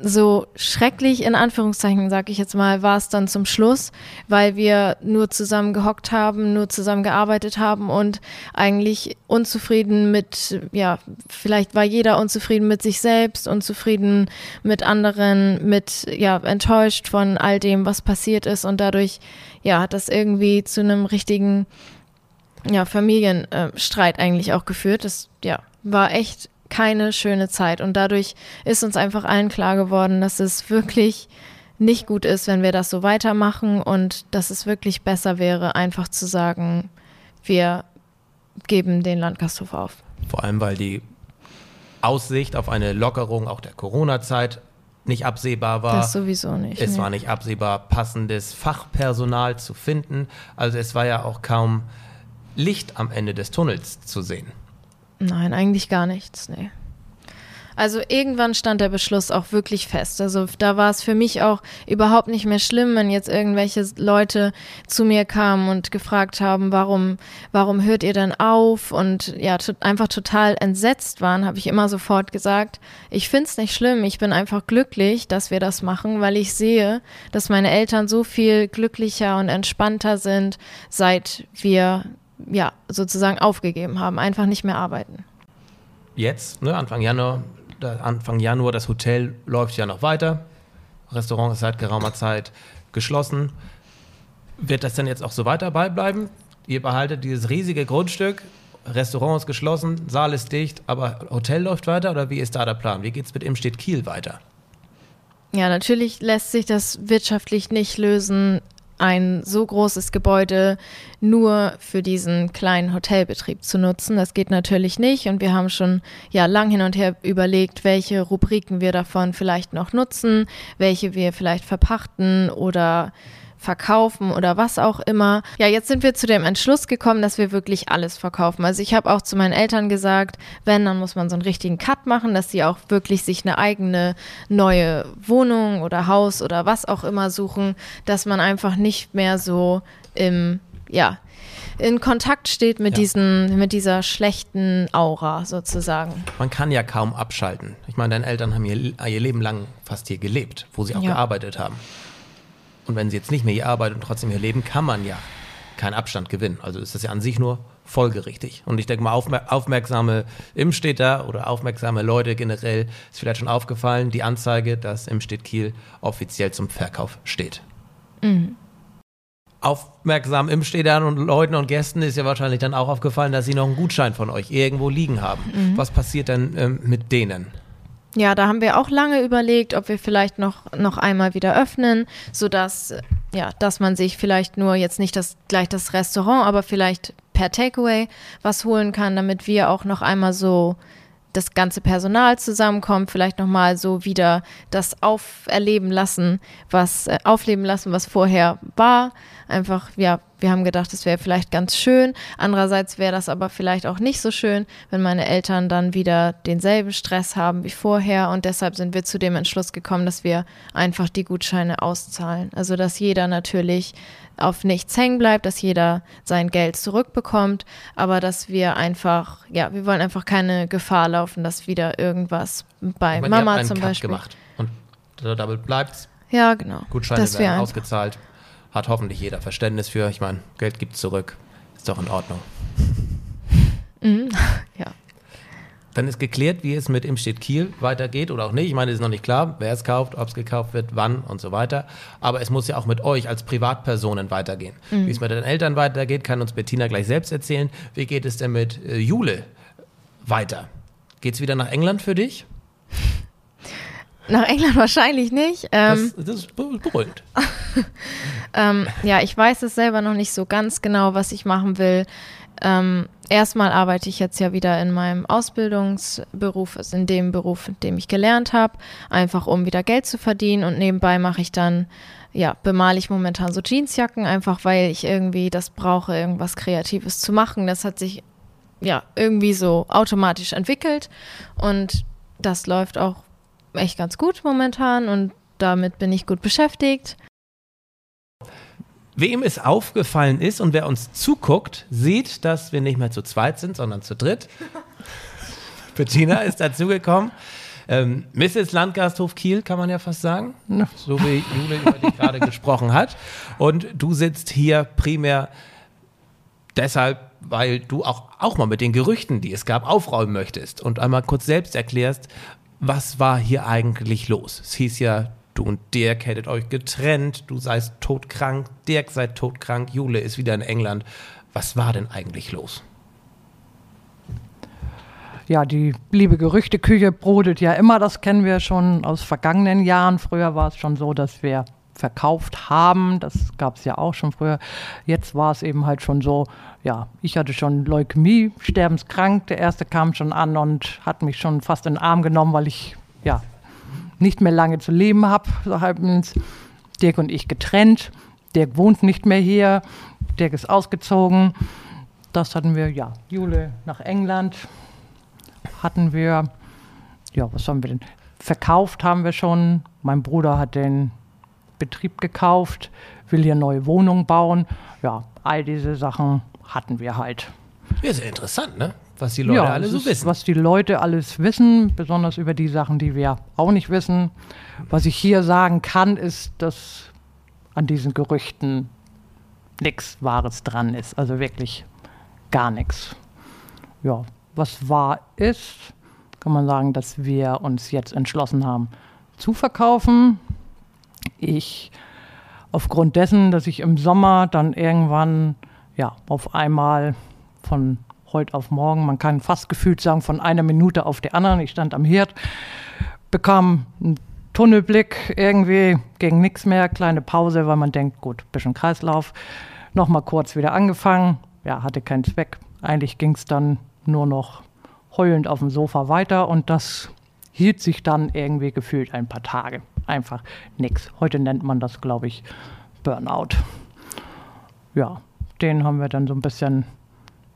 so schrecklich in Anführungszeichen, sag ich jetzt mal, war es dann zum Schluss, weil wir nur zusammen gehockt haben, nur zusammen gearbeitet haben und eigentlich unzufrieden mit, ja, vielleicht war jeder unzufrieden mit sich selbst, unzufrieden mit anderen, mit, ja, enttäuscht von all dem, was passiert ist und dadurch, ja, hat das irgendwie zu einem richtigen, ja, Familienstreit eigentlich auch geführt. Das, ja, war echt keine schöne Zeit. Und dadurch ist uns einfach allen klar geworden, dass es wirklich nicht gut ist, wenn wir das so weitermachen und dass es wirklich besser wäre, einfach zu sagen, wir geben den Landgasthof auf. Vor allem, weil die Aussicht auf eine Lockerung auch der Corona-Zeit nicht absehbar war. Das sowieso nicht. Es nee. war nicht absehbar, passendes Fachpersonal zu finden. Also es war ja auch kaum Licht am Ende des Tunnels zu sehen. Nein, eigentlich gar nichts, nee. Also irgendwann stand der Beschluss auch wirklich fest. Also da war es für mich auch überhaupt nicht mehr schlimm, wenn jetzt irgendwelche Leute zu mir kamen und gefragt haben, warum, warum hört ihr denn auf? Und ja, einfach total entsetzt waren, habe ich immer sofort gesagt, ich finde es nicht schlimm, ich bin einfach glücklich, dass wir das machen, weil ich sehe, dass meine Eltern so viel glücklicher und entspannter sind, seit wir ja, sozusagen aufgegeben haben, einfach nicht mehr arbeiten. Jetzt, ne, Anfang Januar, Anfang Januar, das Hotel läuft ja noch weiter. Restaurant ist seit geraumer Zeit geschlossen. Wird das denn jetzt auch so weiter beibleiben? Ihr behaltet dieses riesige Grundstück, Restaurant ist geschlossen, Saal ist dicht, aber Hotel läuft weiter oder wie ist da der Plan? Wie geht es mit Imstedt Kiel weiter? Ja, natürlich lässt sich das wirtschaftlich nicht lösen, ein so großes Gebäude nur für diesen kleinen Hotelbetrieb zu nutzen. Das geht natürlich nicht und wir haben schon ja lang hin und her überlegt, welche Rubriken wir davon vielleicht noch nutzen, welche wir vielleicht verpachten oder verkaufen oder was auch immer. Ja, jetzt sind wir zu dem Entschluss gekommen, dass wir wirklich alles verkaufen. Also ich habe auch zu meinen Eltern gesagt, wenn, dann muss man so einen richtigen Cut machen, dass sie auch wirklich sich eine eigene neue Wohnung oder Haus oder was auch immer suchen, dass man einfach nicht mehr so im, ja, in Kontakt steht mit ja. diesen, mit dieser schlechten Aura sozusagen. Man kann ja kaum abschalten. Ich meine, deine Eltern haben ihr, ihr Leben lang fast hier gelebt, wo sie auch ja. gearbeitet haben. Und wenn sie jetzt nicht mehr hier arbeiten und trotzdem hier leben, kann man ja keinen Abstand gewinnen. Also ist das ja an sich nur folgerichtig. Und ich denke mal, aufmer aufmerksame Imstädter oder aufmerksame Leute generell ist vielleicht schon aufgefallen, die Anzeige, dass Imstedt Kiel offiziell zum Verkauf steht. Mhm. Aufmerksam Imstädtern und Leuten und Gästen ist ja wahrscheinlich dann auch aufgefallen, dass sie noch einen Gutschein von euch irgendwo liegen haben. Mhm. Was passiert denn ähm, mit denen? Ja, da haben wir auch lange überlegt, ob wir vielleicht noch, noch einmal wieder öffnen, sodass, ja, dass man sich vielleicht nur jetzt nicht das, gleich das Restaurant, aber vielleicht per Takeaway was holen kann, damit wir auch noch einmal so das ganze Personal zusammenkommt, vielleicht nochmal so wieder das auferleben lassen, was äh, aufleben lassen, was vorher war. Einfach, ja, wir haben gedacht, es wäre vielleicht ganz schön. Andererseits wäre das aber vielleicht auch nicht so schön, wenn meine Eltern dann wieder denselben Stress haben wie vorher. Und deshalb sind wir zu dem Entschluss gekommen, dass wir einfach die Gutscheine auszahlen. Also, dass jeder natürlich auf nichts hängen bleibt, dass jeder sein Geld zurückbekommt, aber dass wir einfach, ja, wir wollen einfach keine Gefahr laufen, dass wieder irgendwas bei meine, Mama zum Cut Beispiel. gemacht und damit bleibt's. Ja, genau. Gutscheine dass werden ausgezahlt. Hat hoffentlich jeder Verständnis für. Ich meine, Geld gibt zurück. Ist doch in Ordnung. [laughs] Mhm. [laughs] Ja. Dann ist geklärt, wie es mit Imstedt Kiel weitergeht oder auch nicht. Ich meine, es ist noch nicht klar, wer es kauft, ob es gekauft wird, wann und so weiter. Aber es muss ja auch mit euch als Privatpersonen weitergehen. Mhm. Wie es mit den Eltern weitergeht, kann uns Bettina gleich selbst erzählen. Wie geht es denn mit äh, Jule weiter? Geht es wieder nach England für dich? [laughs] Nach England wahrscheinlich nicht. Ähm, das, das, ist beruhigend. [laughs] ähm, ja, ich weiß es selber noch nicht so ganz genau, was ich machen will. Ähm, erstmal arbeite ich jetzt ja wieder in meinem Ausbildungsberuf, also in dem Beruf, in dem ich gelernt habe, einfach um wieder Geld zu verdienen und nebenbei mache ich dann, ja, bemale ich momentan so Jeansjacken, einfach weil ich irgendwie das brauche, irgendwas Kreatives zu machen. Das hat sich ja irgendwie so automatisch entwickelt und das läuft auch echt ganz gut momentan und damit bin ich gut beschäftigt. Wem es aufgefallen ist und wer uns zuguckt, sieht, dass wir nicht mehr zu zweit sind, sondern zu dritt. [laughs] Bettina ist dazugekommen. Ähm, Mrs. Landgasthof Kiel, kann man ja fast sagen. So wie Jule über dich gerade [laughs] gesprochen hat. Und du sitzt hier primär deshalb, weil du auch, auch mal mit den Gerüchten, die es gab, aufräumen möchtest und einmal kurz selbst erklärst, was war hier eigentlich los? Es hieß ja, Du und Dirk hättet euch getrennt, du seist todkrank, Dirk seid todkrank, Jule ist wieder in England. Was war denn eigentlich los? Ja, die liebe Gerüchteküche brodelt ja immer, das kennen wir schon aus vergangenen Jahren. Früher war es schon so, dass wir verkauft haben. Das gab es ja auch schon früher. Jetzt war es eben halt schon so, ja, ich hatte schon Leukämie, sterbenskrank. Der erste kam schon an und hat mich schon fast in den Arm genommen, weil ich ja nicht mehr lange zu leben habe. So haben Dirk und ich getrennt. Dirk wohnt nicht mehr hier. Dirk ist ausgezogen. Das hatten wir, ja, Jule nach England. Hatten wir, ja, was haben wir denn? Verkauft haben wir schon. Mein Bruder hat den Betrieb gekauft, will hier neue Wohnungen bauen. Ja, all diese Sachen hatten wir halt. Ja, sehr interessant, ne? Was die Leute ja, alle so wissen. Was die Leute alles wissen, besonders über die Sachen, die wir auch nicht wissen. Was ich hier sagen kann, ist, dass an diesen Gerüchten nichts Wahres dran ist. Also wirklich gar nichts. Ja, was wahr ist, kann man sagen, dass wir uns jetzt entschlossen haben zu verkaufen. Ich aufgrund dessen, dass ich im Sommer dann irgendwann ja auf einmal von heute auf morgen, man kann fast gefühlt sagen, von einer Minute auf die andere. Ich stand am Herd, bekam einen Tunnelblick, irgendwie ging nichts mehr, kleine Pause, weil man denkt, gut, bisschen Kreislauf. Nochmal kurz wieder angefangen, ja, hatte keinen Zweck. Eigentlich ging es dann nur noch heulend auf dem Sofa weiter und das hielt sich dann irgendwie gefühlt ein paar Tage. Einfach nichts. Heute nennt man das, glaube ich, Burnout. Ja, den haben wir dann so ein bisschen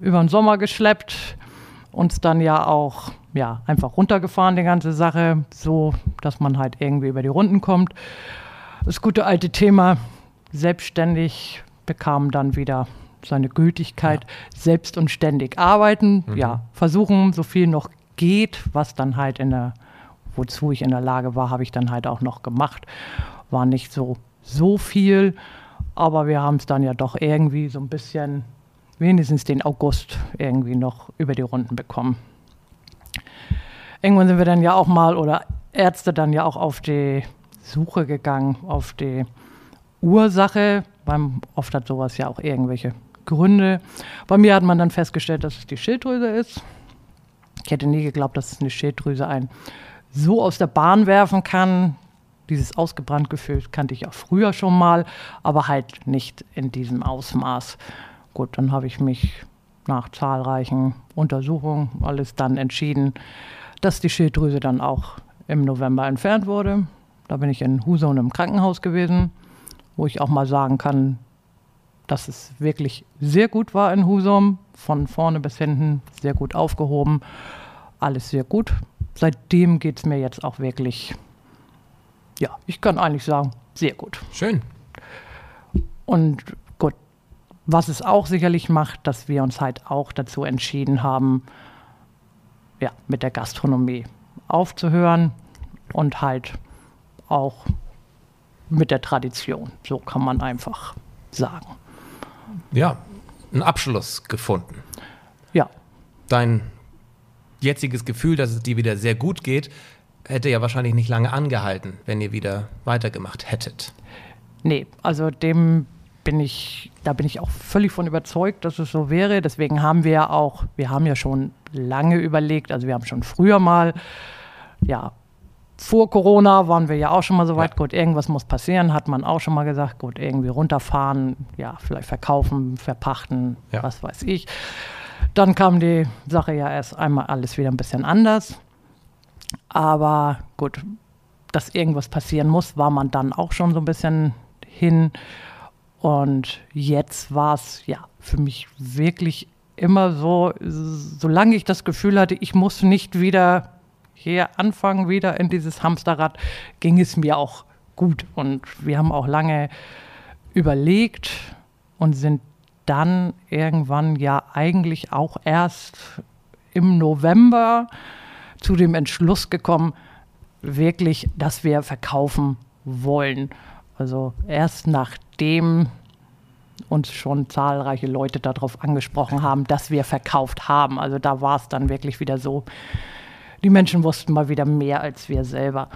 über den Sommer geschleppt, uns dann ja auch ja, einfach runtergefahren, die ganze Sache, so dass man halt irgendwie über die Runden kommt. Das gute alte Thema, selbstständig bekam dann wieder seine Gültigkeit, ja. selbst und ständig arbeiten, mhm. ja, versuchen, so viel noch geht, was dann halt in der, wozu ich in der Lage war, habe ich dann halt auch noch gemacht. War nicht so, so viel, aber wir haben es dann ja doch irgendwie so ein bisschen wenigstens den August irgendwie noch über die Runden bekommen. Irgendwann sind wir dann ja auch mal, oder Ärzte dann ja auch auf die Suche gegangen, auf die Ursache. Beim, oft hat sowas ja auch irgendwelche Gründe. Bei mir hat man dann festgestellt, dass es die Schilddrüse ist. Ich hätte nie geglaubt, dass eine Schilddrüse einen so aus der Bahn werfen kann. Dieses ausgebrannt Gefühl kannte ich auch früher schon mal, aber halt nicht in diesem Ausmaß. Gut, dann habe ich mich nach zahlreichen Untersuchungen alles dann entschieden, dass die Schilddrüse dann auch im November entfernt wurde. Da bin ich in Husum im Krankenhaus gewesen, wo ich auch mal sagen kann, dass es wirklich sehr gut war in Husum, von vorne bis hinten sehr gut aufgehoben, alles sehr gut. Seitdem geht es mir jetzt auch wirklich, ja, ich kann eigentlich sagen, sehr gut. Schön. Und was es auch sicherlich macht, dass wir uns halt auch dazu entschieden haben, ja, mit der Gastronomie aufzuhören und halt auch mit der Tradition. So kann man einfach sagen. Ja, einen Abschluss gefunden. Ja. Dein jetziges Gefühl, dass es dir wieder sehr gut geht, hätte ja wahrscheinlich nicht lange angehalten, wenn ihr wieder weitergemacht hättet. Nee, also dem bin ich, da bin ich auch völlig von überzeugt, dass es so wäre. Deswegen haben wir ja auch, wir haben ja schon lange überlegt, also wir haben schon früher mal, ja, vor Corona waren wir ja auch schon mal so weit, ja. gut, irgendwas muss passieren, hat man auch schon mal gesagt, gut, irgendwie runterfahren, ja, vielleicht verkaufen, verpachten, ja. was weiß ich. Dann kam die Sache ja erst einmal alles wieder ein bisschen anders. Aber gut, dass irgendwas passieren muss, war man dann auch schon so ein bisschen hin. Und jetzt war es ja für mich wirklich immer so, solange ich das Gefühl hatte, ich muss nicht wieder hier anfangen, wieder in dieses Hamsterrad, ging es mir auch gut. Und wir haben auch lange überlegt und sind dann irgendwann ja eigentlich auch erst im November zu dem Entschluss gekommen, wirklich, dass wir verkaufen wollen. Also erst nachdem uns schon zahlreiche Leute darauf angesprochen haben, dass wir verkauft haben. Also da war es dann wirklich wieder so, die Menschen wussten mal wieder mehr als wir selber.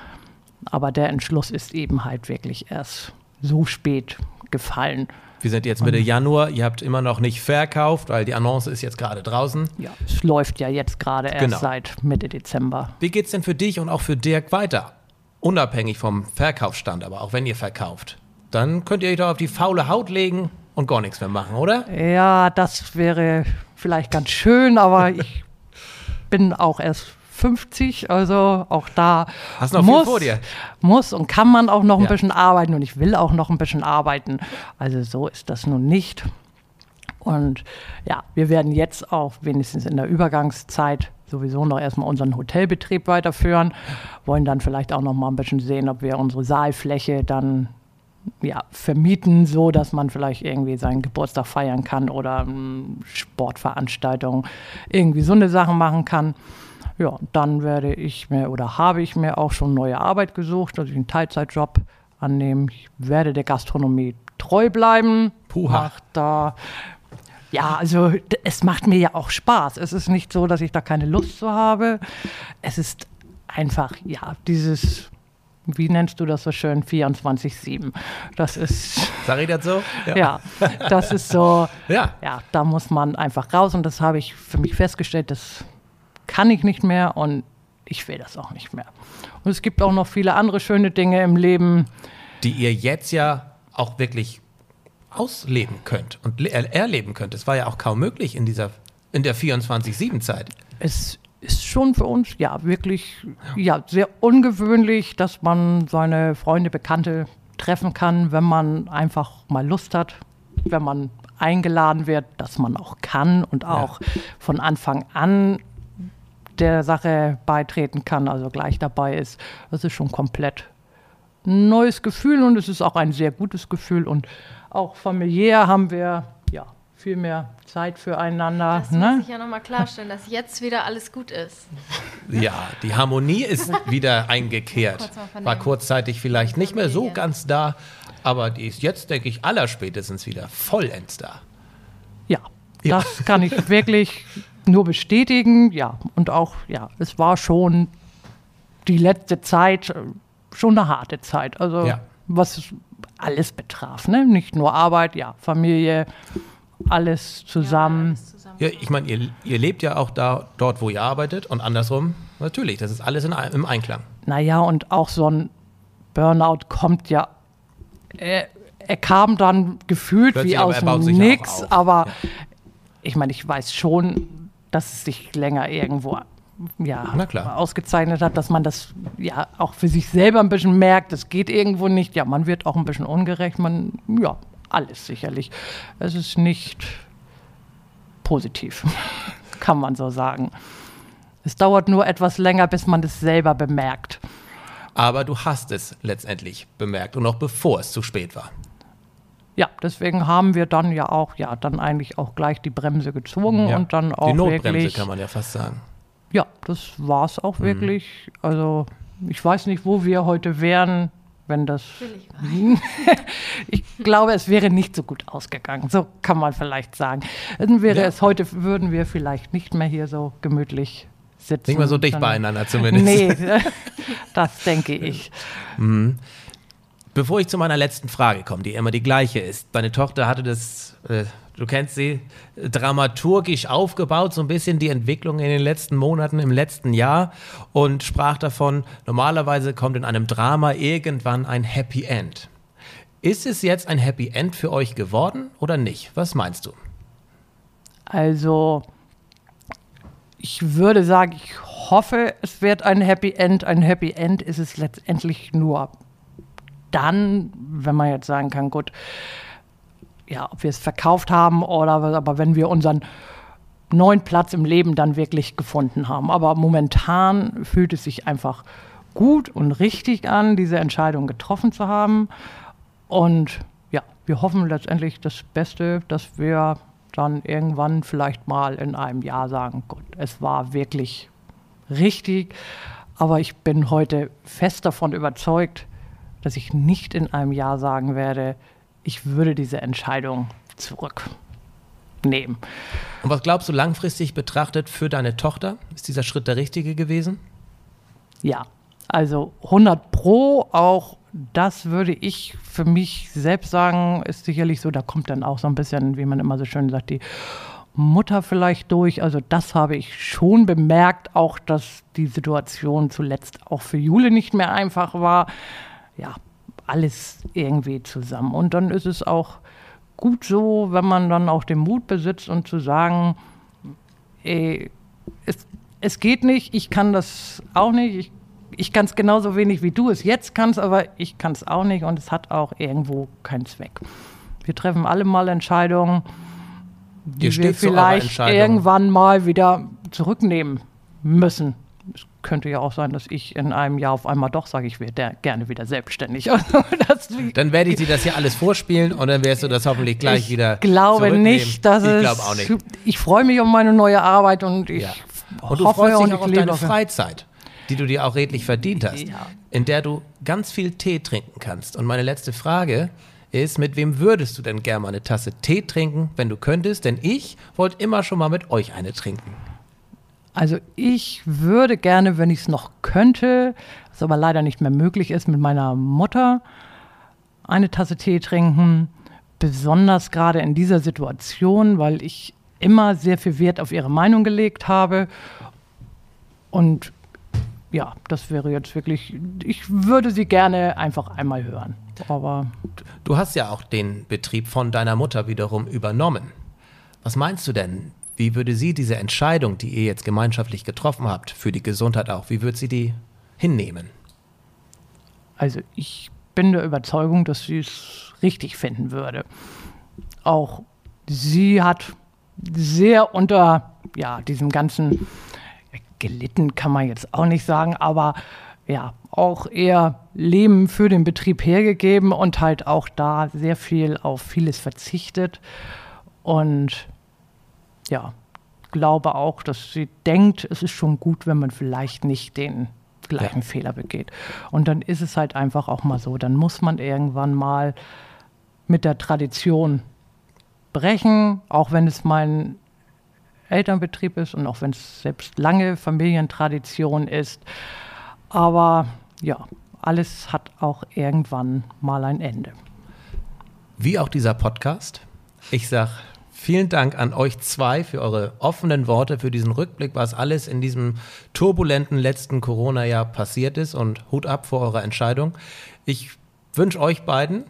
Aber der Entschluss ist eben halt wirklich erst so spät gefallen. Wir sind jetzt Mitte Januar, ihr habt immer noch nicht verkauft, weil die Annonce ist jetzt gerade draußen. Ja, es läuft ja jetzt gerade erst genau. seit Mitte Dezember. Wie geht es denn für dich und auch für Dirk weiter? Unabhängig vom Verkaufsstand, aber auch wenn ihr verkauft. Dann könnt ihr euch doch auf die faule Haut legen und gar nichts mehr machen, oder? Ja, das wäre vielleicht ganz schön, aber [laughs] ich bin auch erst 50, also auch da Hast noch muss, viel vor dir. muss und kann man auch noch ein ja. bisschen arbeiten und ich will auch noch ein bisschen arbeiten. Also so ist das nun nicht. Und ja, wir werden jetzt auch wenigstens in der Übergangszeit sowieso noch erstmal unseren Hotelbetrieb weiterführen, wollen dann vielleicht auch noch mal ein bisschen sehen, ob wir unsere Saalfläche dann ja, vermieten, so dass man vielleicht irgendwie seinen Geburtstag feiern kann oder um, Sportveranstaltungen, irgendwie so eine Sachen machen kann. Ja, dann werde ich mir oder habe ich mir auch schon neue Arbeit gesucht, dass ich einen Teilzeitjob annehme. Ich werde der Gastronomie treu bleiben. Puha. da ja, also es macht mir ja auch Spaß. Es ist nicht so, dass ich da keine Lust zu habe. Es ist einfach, ja, dieses, wie nennst du das so schön, 24-7. Das ist. [laughs] Sag ich das so? Ja, ja das ist so, [laughs] ja. ja, da muss man einfach raus und das habe ich für mich festgestellt, dass kann ich nicht mehr und ich will das auch nicht mehr. Und es gibt auch noch viele andere schöne Dinge im Leben. Die ihr jetzt ja auch wirklich ausleben könnt und erleben könnt. Es war ja auch kaum möglich in dieser in der 24-7-Zeit. Es ist schon für uns ja wirklich ja. ja sehr ungewöhnlich, dass man seine Freunde, Bekannte treffen kann, wenn man einfach mal Lust hat, wenn man eingeladen wird, dass man auch kann und auch ja. von Anfang an der Sache beitreten kann, also gleich dabei ist. Das ist schon komplett ein neues Gefühl und es ist auch ein sehr gutes Gefühl und auch familiär haben wir ja viel mehr Zeit füreinander. Das ne? muss ich ja nochmal klarstellen, dass jetzt wieder alles gut ist. [laughs] Ja, die Harmonie ist [laughs] wieder eingekehrt. War kurzzeitig vielleicht nicht mehr so ganz da, aber die ist jetzt, denke ich, allerspätestens wieder vollends da. Ja, ja. das kann ich [laughs] wirklich nur bestätigen. Ja, und auch, ja, es war schon die letzte Zeit äh, schon eine harte Zeit. Also, ja. was alles betraf, ne? Nicht nur Arbeit, ja, Familie, alles zusammen. Ja, alles zusammen. ja ich meine, ihr, ihr lebt ja auch da, dort, wo ihr arbeitet und andersrum, natürlich, das ist alles in, im Einklang. Naja, und auch so ein Burnout kommt ja, er, er kam dann gefühlt Plötzlich, wie aus dem Nix, aber ja. ich meine, ich weiß schon, dass es sich länger irgendwo ja, ausgezeichnet hat, dass man das ja auch für sich selber ein bisschen merkt, es geht irgendwo nicht, ja, man wird auch ein bisschen ungerecht, man, ja, alles sicherlich. Es ist nicht positiv, [laughs] kann man so sagen. Es dauert nur etwas länger, bis man es selber bemerkt. Aber du hast es letztendlich bemerkt und noch bevor es zu spät war ja, deswegen haben wir dann ja auch, ja, dann eigentlich auch gleich die Bremse gezogen ja. und dann auch. Die Notbremse wirklich, kann man ja fast sagen. Ja, das war es auch mhm. wirklich. Also ich weiß nicht, wo wir heute wären, wenn das. [laughs] ich glaube, es wäre nicht so gut ausgegangen. So kann man vielleicht sagen. Dann wäre ja. es heute, würden wir vielleicht nicht mehr hier so gemütlich sitzen. Nicht mehr so dicht beieinander zumindest. Nee, [laughs] [laughs] das denke ich. Mhm. Bevor ich zu meiner letzten Frage komme, die immer die gleiche ist. Deine Tochter hatte das, äh, du kennst sie, dramaturgisch aufgebaut, so ein bisschen die Entwicklung in den letzten Monaten, im letzten Jahr und sprach davon, normalerweise kommt in einem Drama irgendwann ein Happy End. Ist es jetzt ein Happy End für euch geworden oder nicht? Was meinst du? Also ich würde sagen, ich hoffe, es wird ein Happy End. Ein Happy End ist es letztendlich nur dann, wenn man jetzt sagen kann, gut, ja, ob wir es verkauft haben oder was, aber wenn wir unseren neuen Platz im Leben dann wirklich gefunden haben. Aber momentan fühlt es sich einfach gut und richtig an, diese Entscheidung getroffen zu haben. Und ja, wir hoffen letztendlich das Beste, dass wir dann irgendwann vielleicht mal in einem Jahr sagen, gut, es war wirklich richtig. Aber ich bin heute fest davon überzeugt, dass ich nicht in einem Jahr sagen werde, ich würde diese Entscheidung zurücknehmen. Und was glaubst du langfristig betrachtet für deine Tochter? Ist dieser Schritt der richtige gewesen? Ja, also 100 Pro, auch das würde ich für mich selbst sagen, ist sicherlich so, da kommt dann auch so ein bisschen, wie man immer so schön sagt, die Mutter vielleicht durch. Also das habe ich schon bemerkt, auch dass die Situation zuletzt auch für Jule nicht mehr einfach war. Ja, alles irgendwie zusammen. Und dann ist es auch gut so, wenn man dann auch den Mut besitzt und zu sagen, ey, es, es geht nicht, ich kann das auch nicht, ich, ich kann es genauso wenig wie du es jetzt kannst, aber ich kann es auch nicht und es hat auch irgendwo keinen Zweck. Wir treffen alle mal Entscheidungen, die wir vielleicht irgendwann mal wieder zurücknehmen müssen könnte ja auch sein, dass ich in einem Jahr auf einmal doch sage, ich wäre gerne wieder selbstständig. [laughs] Also dann werde ich dir das ja alles vorspielen und dann wirst du das hoffentlich gleich ich wieder. Ich glaube nicht, dass ich es. Auch nicht. Ich freue mich um meine neue Arbeit und ich. Ja. Und du hoffe freust dich auch auf deine Freizeit, die du dir auch redlich verdient hast, ja. in der du ganz viel Tee trinken kannst. Und meine letzte Frage ist, mit wem würdest du denn gerne mal eine Tasse Tee trinken, wenn du könntest? Denn ich wollte immer schon mal mit euch eine trinken. Also ich würde gerne, wenn ich es noch könnte, was aber leider nicht mehr möglich ist, mit meiner Mutter eine Tasse Tee trinken. Besonders gerade in dieser Situation, weil ich immer sehr viel Wert auf ihre Meinung gelegt habe. Und ja, das wäre jetzt wirklich, ich würde sie gerne einfach einmal hören. Aber du hast ja auch den Betrieb von deiner Mutter wiederum übernommen. Was meinst du denn? Wie würde sie diese Entscheidung, die ihr jetzt gemeinschaftlich getroffen habt, für die Gesundheit auch, wie würde sie die hinnehmen? Also ich bin der Überzeugung, dass sie es richtig finden würde. Auch sie hat sehr unter ja, diesem ganzen gelitten, kann man jetzt auch nicht sagen, aber ja, auch eher Leben für den Betrieb hergegeben und halt auch da sehr viel auf vieles verzichtet. Und ja, glaube auch, dass sie denkt, es ist schon gut, wenn man vielleicht nicht den gleichen ja. Fehler begeht. Und dann ist es halt einfach auch mal so, dann muss man irgendwann mal mit der Tradition brechen, auch wenn es mein Elternbetrieb ist und auch wenn es selbst lange Familientradition ist. Aber ja, alles hat auch irgendwann mal ein Ende. Wie auch dieser Podcast. Ich sage Vielen Dank an euch zwei für eure offenen Worte, für diesen Rückblick, was alles in diesem turbulenten letzten Corona-Jahr passiert ist und Hut ab vor eurer Entscheidung. Ich wünsche euch beiden,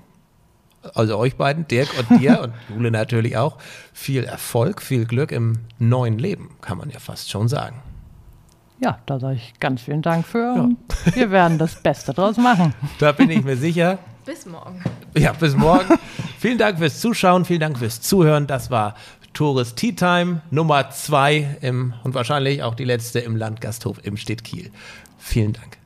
also euch beiden, Dirk und dir [laughs] und Jule natürlich auch, viel Erfolg, viel Glück im neuen Leben, kann man ja fast schon sagen. Ja, da sage ich ganz vielen Dank für. Ja. Wir werden das Beste draus machen. [laughs] Da bin ich mir sicher. Bis morgen. Ja, bis morgen. [laughs] vielen Dank fürs Zuschauen, vielen Dank fürs Zuhören. Das war Tourist Tea Time Nummer zwei im, und wahrscheinlich auch die letzte im Landgasthof im Stidt Kiel. Vielen Dank.